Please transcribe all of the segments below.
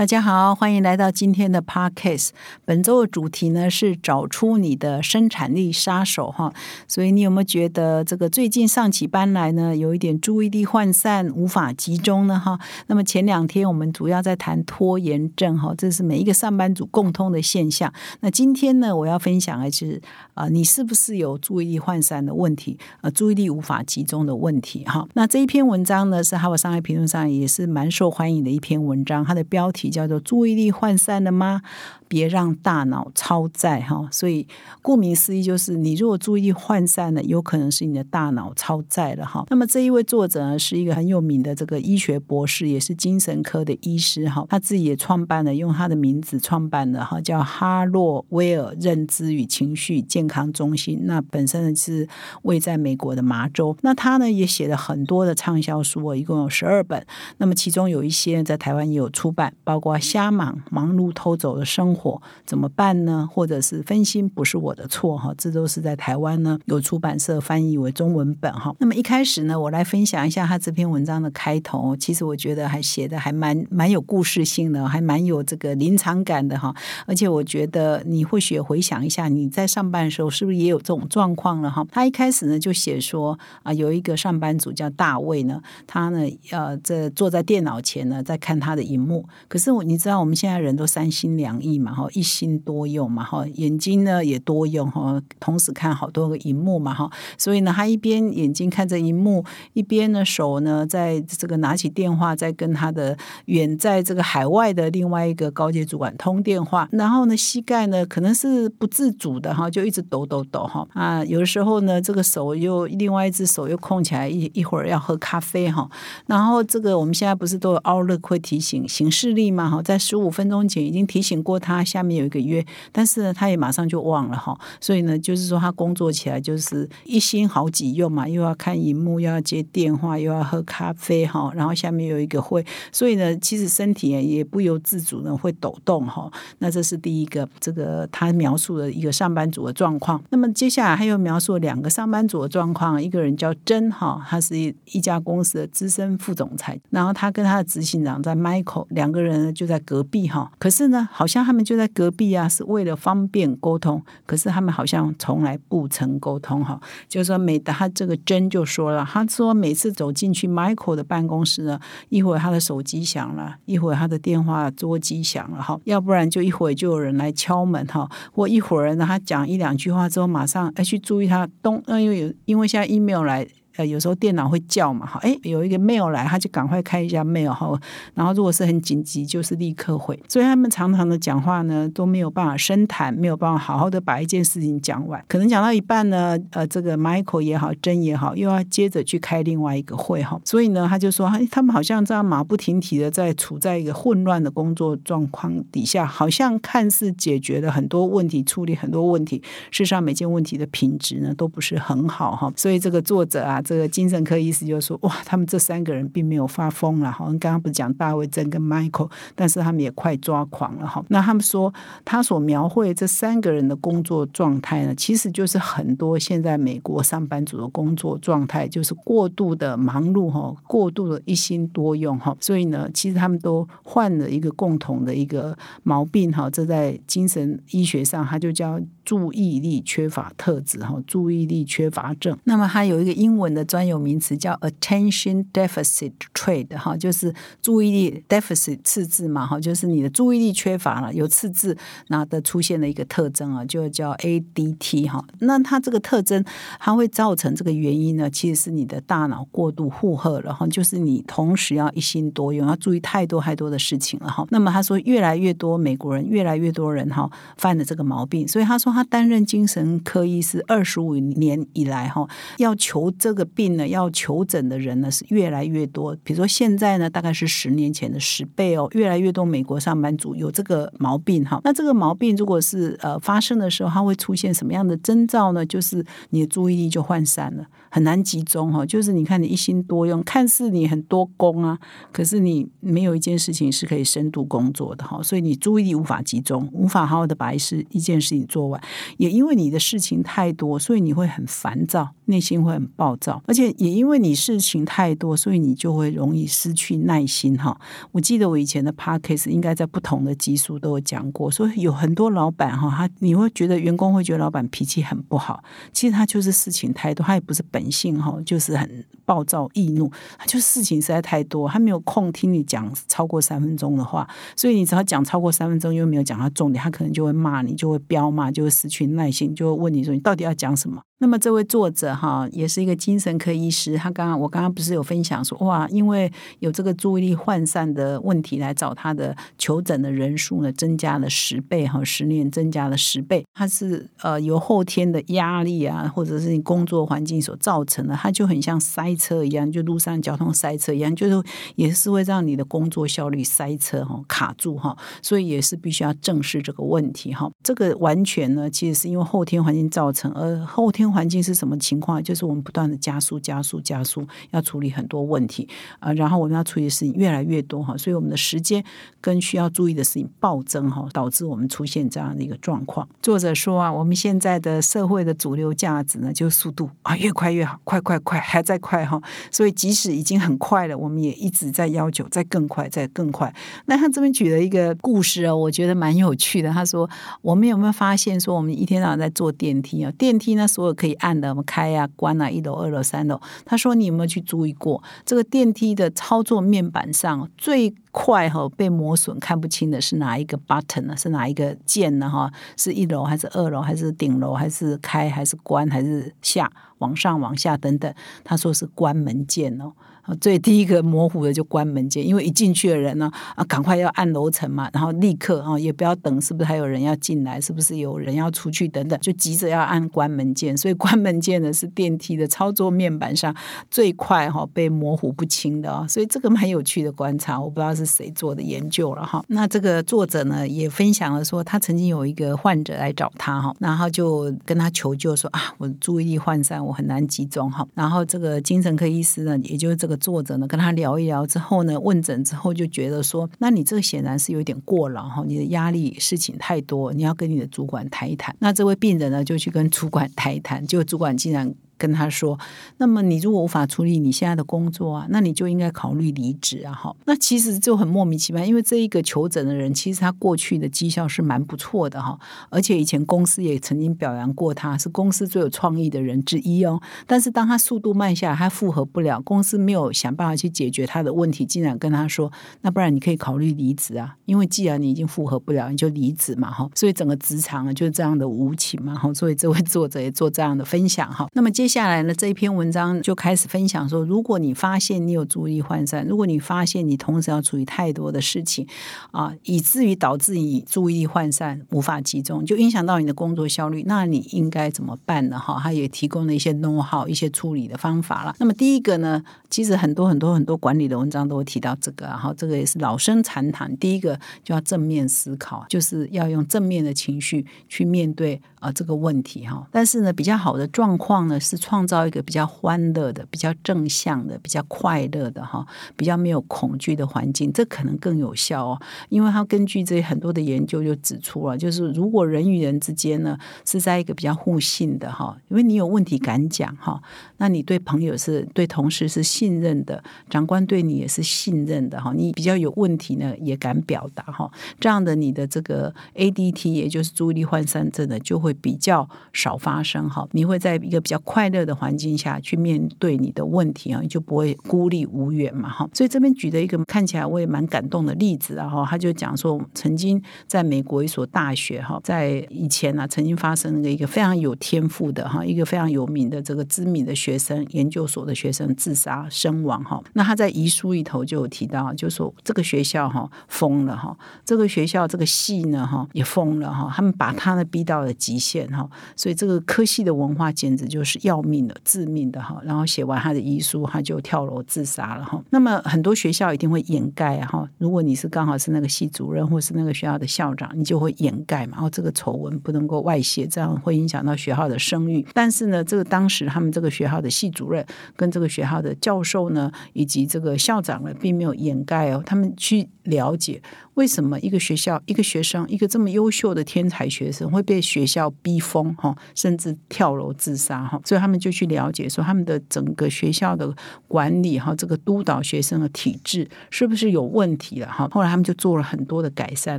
大家好，欢迎来到今天的 Podcast。本周的主题呢是找出你的生产力杀手哈。所以你有没有觉得这个最近上起班来呢，有一点注意力涣散、无法集中呢哈？那么前两天我们主要在谈拖延症哈，这是每一个上班族共通的现象。那今天呢，我要分享的是啊，你是不是有注意力涣散的问题？呃，注意力无法集中的问题哈？那这一篇文章呢，是哈佛商业评论上也是蛮受欢迎的一篇文章，它的标题。叫做注意力涣散了吗？别让大脑超载哈。所以顾名思义，就是你如果注意力涣散了，有可能是你的大脑超载了哈。那么这一位作者呢，是一个很有名的这个医学博士，也是精神科的医师哈。他自己也创办了，用他的名字创办的哈，叫哈洛威尔认知与情绪健康中心。那本身呢是位在美国的麻州。那他呢也写了很多的畅销书，一共有十二本。那么其中有一些在台湾也有出版，包括。瞎忙、忙碌、偷走的生活火怎么办呢？或者是分心不是我的错哈，这都是在台湾呢有出版社翻译为中文本哈。那么一开始呢，我来分享一下他这篇文章的开头。其实我觉得还写的还蛮蛮有故事性的，还蛮有这个临场感的哈。而且我觉得你或许回想一下，你在上班的时候是不是也有这种状况了哈？他一开始呢就写说啊，有一个上班族叫大卫呢，他呢呃这坐在电脑前呢在看他的荧幕，可是我。你知道我们现在人都三心两意嘛，哈，一心多用嘛，哈，眼睛呢也多用，哈，同时看好多个荧幕嘛，哈，所以呢，他一边眼睛看着荧幕，一边呢手呢在这个拿起电话，在跟他的远在这个海外的另外一个高阶主管通电话，然后呢，膝盖呢可能是不自主的哈，就一直抖抖抖哈，啊，有的时候呢，这个手又另外一只手又空起来，一一会儿要喝咖啡哈，然后这个我们现在不是都有 Outlook 会提醒行事历嘛？哈，在十五分钟前已经提醒过他，下面有一个约，但是呢，他也马上就忘了哈。所以呢，就是说他工作起来就是一心好几用嘛，又要看荧幕，又要接电话，又要喝咖啡哈。然后下面有一个会，所以呢，其实身体也不由自主的会抖动哈。那这是第一个，这个他描述的一个上班族的状况。那么接下来他又描述两个上班族的状况，一个人叫真哈，他是一家公司的资深副总裁，然后他跟他的执行长在 Michael 两个人。就在隔壁哈，可是呢，好像他们就在隔壁啊，是为了方便沟通。可是他们好像从来不曾沟通哈。就是说，每他这个真就说了，他说每次走进去 Michael 的办公室呢，一会儿他的手机响了，一会儿他的电话桌机响了哈，要不然就一会儿就有人来敲门哈，或一会儿呢，他讲一两句话之后，马上哎去注意他东，因为有因为现在 email 来。有时候电脑会叫嘛，哈，哎，有一个 mail 来，他就赶快开一下 mail 哈，然后如果是很紧急，就是立刻回。所以他们常常的讲话呢，都没有办法深谈，没有办法好好的把一件事情讲完，可能讲到一半呢，呃，这个 Michael 也好，真也好，又要接着去开另外一个会哈，所以呢，他就说，哎他们好像这样马不停蹄的在处在一个混乱的工作状况底下，好像看似解决了很多问题，处理很多问题，事实上每件问题的品质呢，都不是很好哈。所以这个作者啊。这个精神科医师就说：“哇，他们这三个人并没有发疯了，好像刚刚不是讲大卫珍跟 Michael，但是他们也快抓狂了哈。那他们说，他所描绘这三个人的工作状态呢，其实就是很多现在美国上班族的工作状态，就是过度的忙碌哈，过度的一心多用哈。所以呢，其实他们都患了一个共同的一个毛病哈，这在精神医学上，他就叫注意力缺乏特质哈，注意力缺乏症。那么它有一个英文。的专有名词叫 attention deficit trait 哈，就是注意力 deficit 次字嘛哈，就是你的注意力缺乏了，有次字那的出现的一个特征啊，就叫 ADT 哈。那它这个特征，它会造成这个原因呢，其实是你的大脑过度负荷然后，就是你同时要一心多用，要注意太多太多的事情了哈。那么他说，越来越多美国人，越来越多人哈犯了这个毛病，所以他说他他担任精神科医师二十五年以来哈，要求这个。病呢，要求诊的人呢是越来越多。比如说现在呢，大概是十年前的十倍哦，越来越多美国上班族有这个毛病哈。那这个毛病如果是呃发生的时候，它会出现什么样的征兆呢？就是你的注意力就涣散了。很难集中哈。就是你看你一心多用，看似你很多工啊，可是你没有一件事情是可以深度工作的哈。所以你注意力无法集中，无法好好的把一事一件事情做完。也因为你的事情太多，所以你会很烦躁，内心会很暴躁，而且也因为你事情太多，所以你就会容易失去耐心哈。我记得我以前的 p a c k a g e 应该在不同的集数都有讲过，所以有很多老板哈，他你会觉得员工会觉得老板脾气很不好，其实他就是事情太多，他也不是本性哈，就是很暴躁易怒，就事情实在太多，他没有空听你讲超过三分钟的话，所以你只要讲超过三分钟又没有讲到重点，他可能就会骂你，就会飙骂，就会失去耐心，就会问你说你到底要讲什么。那么这位作者哈，也是一个精神科医师。他刚刚我刚刚不是有分享说，哇，因为有这个注意力涣散的问题来找他的求诊的人数呢，增加了十倍哈，十年增加了十倍。他是呃由后天的压力啊，或者是你工作环境所造造成的，它就很像塞车一样，就路上交通塞车一样，就是也是会让你的工作效率塞车哈，卡住哈，所以也是必须要正视这个问题哈。这个完全呢，其实是因为后天环境造成，而后天。环境是什么情况？就是我们不断的加速、加速、加速，要处理很多问题啊，然后我们要处理的事情越来越多哈，所以我们的时间跟需要注意的事情暴增哈，导致我们出现这样的一个状况。作者说啊，我们现在的社会的主流价值呢，就是速度啊，越快越快快快，还在快哈，所以即使已经很快了，我们也一直在要求再更快，再更快。那他这边举了一个故事啊，我觉得蛮有趣的。他说，我们有没有发现说，我们一天到晚在坐电梯啊，电梯呢，所有可以按的，我们开啊、关啊，一楼、二楼、三楼。他说：“你有没有去注意过，这个电梯的操作面板上最快哈被磨损看不清的是哪一个 button 呢？是哪一个键呢？哈，是一楼还是二楼，还是顶楼，还是开还是关，还是下往上往下等等？他说是关门键哦。”最第一个模糊的就关门键，因为一进去的人呢啊，赶快要按楼层嘛，然后立刻啊，也不要等，是不是还有人要进来？是不是有人要出去？等等，就急着要按关门键。所以关门键呢是电梯的操作面板上最快哈被模糊不清的啊。所以这个蛮有趣的观察，我不知道是谁做的研究了哈。那这个作者呢也分享了说，他曾经有一个患者来找他哈，然后就跟他求救说啊，我注意力涣散，我很难集中哈。然后这个精神科医师呢，也就是这个。坐着呢跟他聊一聊之后呢，问诊之后就觉得说，那你这个显然是有点过劳哈，你的压力事情太多，你要跟你的主管谈一谈。那这位病人呢就去跟主管谈一谈，结果主管竟然。跟他说，那么你如果无法处理你现在的工作啊，那你就应该考虑离职啊！哈，那其实就很莫名其妙，因为这一个求诊的人，其实他过去的绩效是蛮不错的哈，而且以前公司也曾经表扬过他，是公司最有创意的人之一哦。但是当他速度慢下来，他复合不了，公司没有想办法去解决他的问题，竟然跟他说，那不然你可以考虑离职啊，因为既然你已经复合不了，你就离职嘛！哈，所以整个职场啊就是这样的无情嘛！哈，所以这位作者也做这样的分享哈。那么接下来呢，这一篇文章就开始分享说，如果你发现你有注意涣散，如果你发现你同时要处理太多的事情啊，以至于导致你注意涣散、无法集中，就影响到你的工作效率，那你应该怎么办呢？哈，他也提供了一些 know how、一些处理的方法了。那么第一个呢，其实很多很多很多管理的文章都会提到这个，然后这个也是老生常谈。第一个就要正面思考，就是要用正面的情绪去面对啊这个问题哈。但是呢，比较好的状况呢是创造。一个比较欢乐的、比较正向的、比较快乐的哈，比较没有恐惧的环境，这可能更有效哦。因为他根据这很多的研究就指出了，就是如果人与人之间呢是在一个比较互信的哈，因为你有问题敢讲哈，那你对朋友是对同事是信任的，长官对你也是信任的哈，你比较有问题呢也敢表达哈，这样的你的这个 ADT 也就是注意力涣散症呢就会比较少发生哈，你会在一个比较快乐的环。境下去面对你的问题啊，你就不会孤立无援嘛哈。所以这边举的一个看起来我也蛮感动的例子啊哈，他就讲说，曾经在美国一所大学哈，在以前呢，曾经发生了一个非常有天赋的哈，一个非常有名的这个知名的学生，研究所的学生自杀身亡哈。那他在遗书里头就有提到，就说这个学校哈疯了哈，这个学校这个系呢哈也疯了哈，他们把他呢逼到了极限哈，所以这个科系的文化简直就是要要命的、致命的哈。然后写完他的遗书，他就跳楼自杀了哈。那么很多学校一定会掩盖哈。如果你是刚好是那个系主任或是那个学校的校长，你就会掩盖嘛。然后这个丑闻不能够外泄，这样会影响到学校的声誉。但是呢，这个当时他们这个学校的系主任跟这个学校的教授呢，以及这个校长呢，并没有掩盖哦，他们去了解。为什么一个学校一个学生一个这么优秀的天才学生会被学校逼疯哈，甚至跳楼自杀哈？所以他们就去了解说他们的整个学校的管理哈，这个督导学生的体制是不是有问题了哈？后来他们就做了很多的改善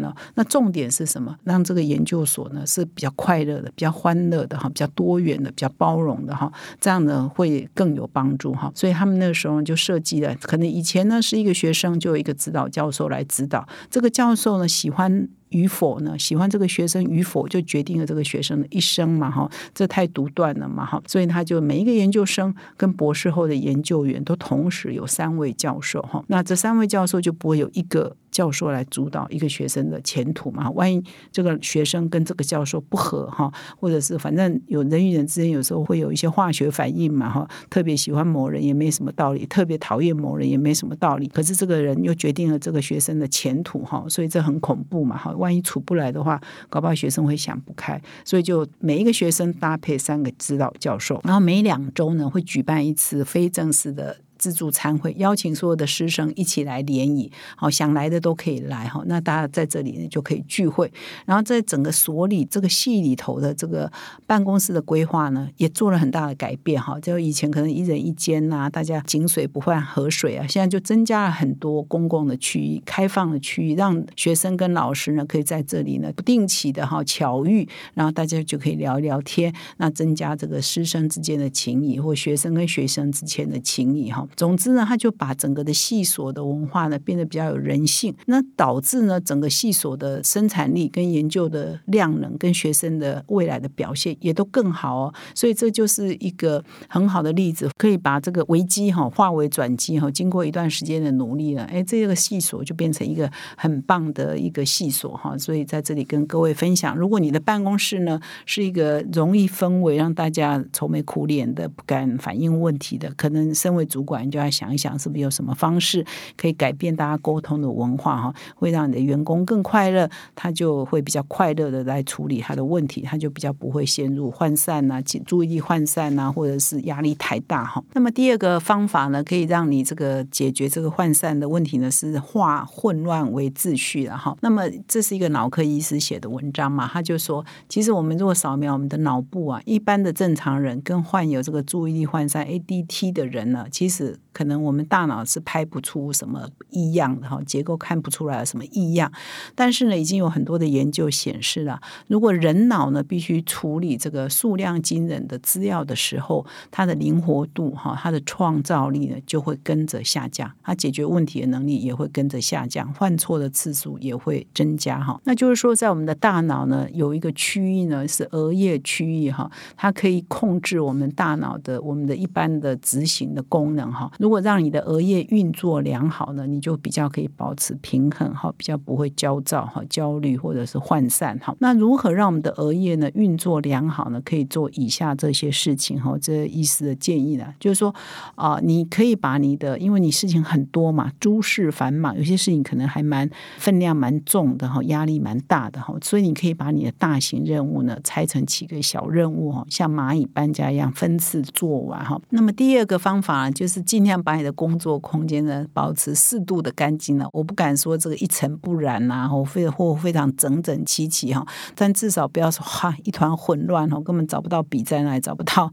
了。那重点是什么？让这个研究所呢是比较快乐的、比较欢乐的哈、比较多元的、比较包容的哈，这样呢会更有帮助哈。所以他们那个时候就设计了，可能以前呢是一个学生就有一个指导教授来指导这个。教授呢喜欢与否呢？喜欢这个学生与否，就决定了这个学生的一生嘛，哈，这太独断了嘛，哈，所以他就每一个研究生跟博士后的研究员都同时有三位教授，哈，那这三位教授就不会有一个。教授来主导一个学生的前途嘛？万一这个学生跟这个教授不合哈，或者是反正有人与人之间有时候会有一些化学反应嘛哈，特别喜欢某人也没什么道理，特别讨厌某人也没什么道理。可是这个人又决定了这个学生的前途哈，所以这很恐怖嘛哈。万一处不来的话，搞不好学生会想不开。所以就每一个学生搭配三个指导教授，然后每两周呢会举办一次非正式的。自助餐会邀请所有的师生一起来联谊，好想来的都可以来哈。那大家在这里呢就可以聚会。然后在整个所里这个系里头的这个办公室的规划呢，也做了很大的改变哈。就以前可能一人一间呐，大家井水不犯河水啊，现在就增加了很多公共的区域、开放的区域，让学生跟老师呢可以在这里呢不定期的哈巧遇，然后大家就可以聊一聊天，那增加这个师生之间的情谊，或学生跟学生之间的情谊哈。总之呢，他就把整个的系所的文化呢变得比较有人性，那导致呢整个系所的生产力跟研究的量能跟学生的未来的表现也都更好哦。所以这就是一个很好的例子，可以把这个危机哈化为转机哈。经过一段时间的努力呢，哎，这个系所就变成一个很棒的一个系所哈。所以在这里跟各位分享，如果你的办公室呢是一个容易氛围让大家愁眉苦脸的、不敢反映问题的，可能身为主管。你就要想一想，是不是有什么方式可以改变大家沟通的文化哈，会让你的员工更快乐，他就会比较快乐的来处理他的问题，他就比较不会陷入涣散呐、注意力涣散呐，或者是压力太大哈。那么第二个方法呢，可以让你这个解决这个涣散的问题呢，是化混乱为秩序了哈。那么这是一个脑科医师写的文章嘛，他就说，其实我们如果扫描我们的脑部啊，一般的正常人跟患有这个注意力涣散 ADT 的人呢，其实可能我们大脑是拍不出什么异样的哈，结构看不出来什么异样。但是呢，已经有很多的研究显示了，如果人脑呢必须处理这个数量惊人的资料的时候，它的灵活度哈，它的创造力呢就会跟着下降，它解决问题的能力也会跟着下降，犯错的次数也会增加哈。那就是说，在我们的大脑呢，有一个区域呢是额叶区域哈，它可以控制我们大脑的我们的一般的执行的功能哈。如果让你的额叶运作良好呢，你就比较可以保持平衡哈，比较不会焦躁哈、焦虑或者是涣散哈。那如何让我们的额叶呢运作良好呢？可以做以下这些事情哈。这意思的建议呢，就是说啊，你可以把你的，因为你事情很多嘛，诸事繁忙，有些事情可能还蛮分量蛮重的哈，压力蛮大的哈，所以你可以把你的大型任务呢拆成几个小任务哈，像蚂蚁搬家一样分次做完哈。那么第二个方法就是尽量。把你的工作空间呢保持适度的干净呢，我不敢说这个一尘不染呐，或非或非常整整齐齐哈，但至少不要说哈一团混乱哈，根本找不到笔在哪里，找不到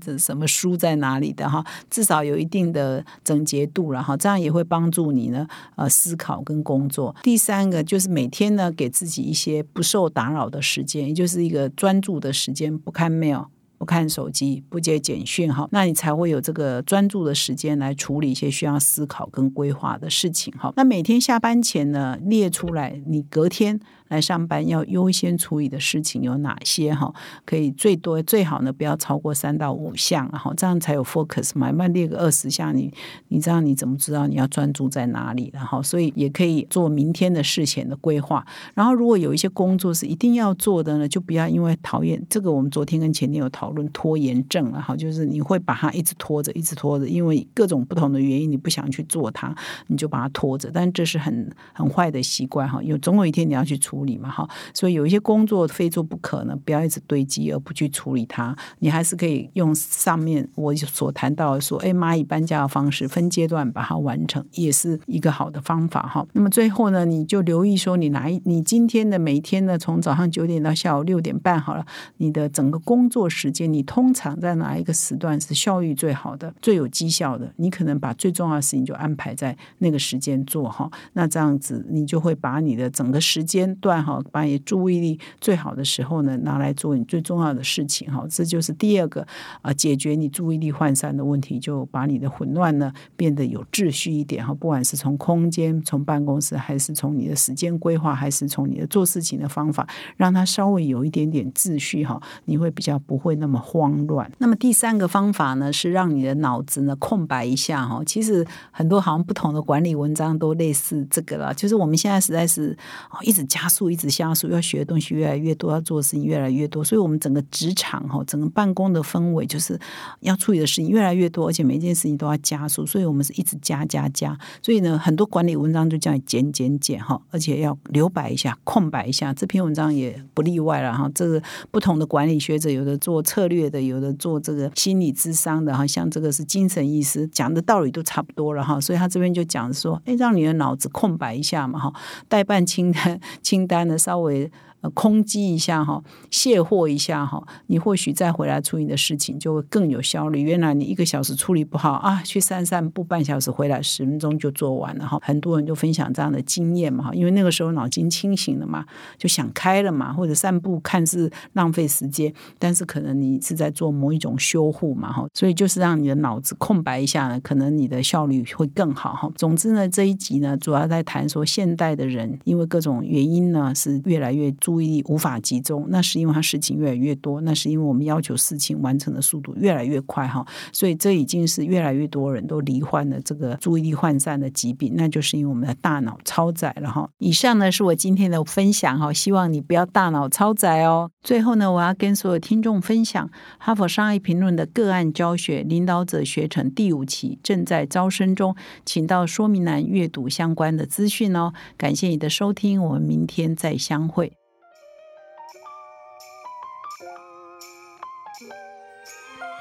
这 什么书在哪里的哈，至少有一定的整洁度了哈，这样也会帮助你呢呃思考跟工作。第三个就是每天呢给自己一些不受打扰的时间，也就是一个专注的时间，不看 mail。不看手机，不接简讯，哈，那你才会有这个专注的时间来处理一些需要思考跟规划的事情，哈。那每天下班前呢，列出来你隔天来上班要优先处理的事情有哪些哈？可以最多最好呢不要超过三到五项，然后这样才有 focus 嘛。慢列个二十项，你你这样你怎么知道你要专注在哪里？然后所以也可以做明天的事前的规划。然后如果有一些工作是一定要做的呢，就不要因为讨厌这个。我们昨天跟前天有讨论拖延症了哈，就是你会把它一直拖着，一直拖着，因为各种不同的原因你不想去做它，你就把它拖着。但这是很很坏的习惯哈，有总有一天你要去处处理嘛哈。所以有一些工作非做不可呢，不要一直堆积而不去处理它。你还是可以用上面我所谈到的说，哎，蚂蚁搬家的方式，分阶段把它完成，也是一个好的方法哈。那么最后呢，你就留意说，你哪一你今天的每一天呢，从早上九点到下午六点半好了，你的整个工作时间，你通常在哪一个时段是效率最好的、最有绩效的？你可能把最重要的事情就安排在那个时间做哈。那这样子，你就会把你的整个时间哈，把你注意力最好的时候呢，拿来做你最重要的事情哈。这就是第二个啊，解决你注意力涣散的问题，就把你的混乱呢变得有秩序一点哈。不管是从空间、从办公室，还是从你的时间规划，还是从你的做事情的方法，让它稍微有一点点秩序哈，你会比较不会那么慌乱。那么第三个方法呢，是让你的脑子呢空白一下哈。其实很多好像不同的管理文章都类似这个了，就是我们现在实在是哦一直加速，一直加速，要学的东西越来越多，要做的事情越来越多，所以我们整个职场哈，整个办公的氛围就是要处理的事情越来越多，而且每一件事情都要加速，所以我们是一直加加加。所以呢，很多管理文章就叫你减减减哈，而且要留白一下，空白一下。这篇文章也不例外了哈。这个不同的管理学者，有的做策略的，有的做这个心理智商的哈，像这个是精神医师讲的道理都差不多了哈。所以他这边就讲说，哎，让你的脑子空白一下嘛哈，代办清单清单呢稍微。呃，空机一下哈，卸货一下哈，你或许再回来处理的事情就会更有效率。原来你一个小时处理不好啊，去散散步半小时回来十分钟就做完了哈。很多人就分享这样的经验嘛哈，因为那个时候脑筋清醒了嘛，就想开了嘛，或者散步看似浪费时间，但是可能你是在做某一种修护嘛哈，所以就是让你的脑子空白一下呢，可能你的效率会更好哈。总之呢，这一集呢主要在谈说现代的人因为各种原因呢是越来越。注意力无法集中，那是因为他事情越来越多，那是因为我们要求事情完成的速度越来越快哈，所以这已经是越来越多人都罹患了这个注意力涣散的疾病，那就是因为我们的大脑超载了哈。以上呢是我今天的分享哈，希望你不要大脑超载哦。最后呢，我要跟所有听众分享哈佛商业评论的个案教学领导者学程第五期正在招生中，请到说明栏阅读相关的资讯哦。感谢你的收听，我们明天再相会。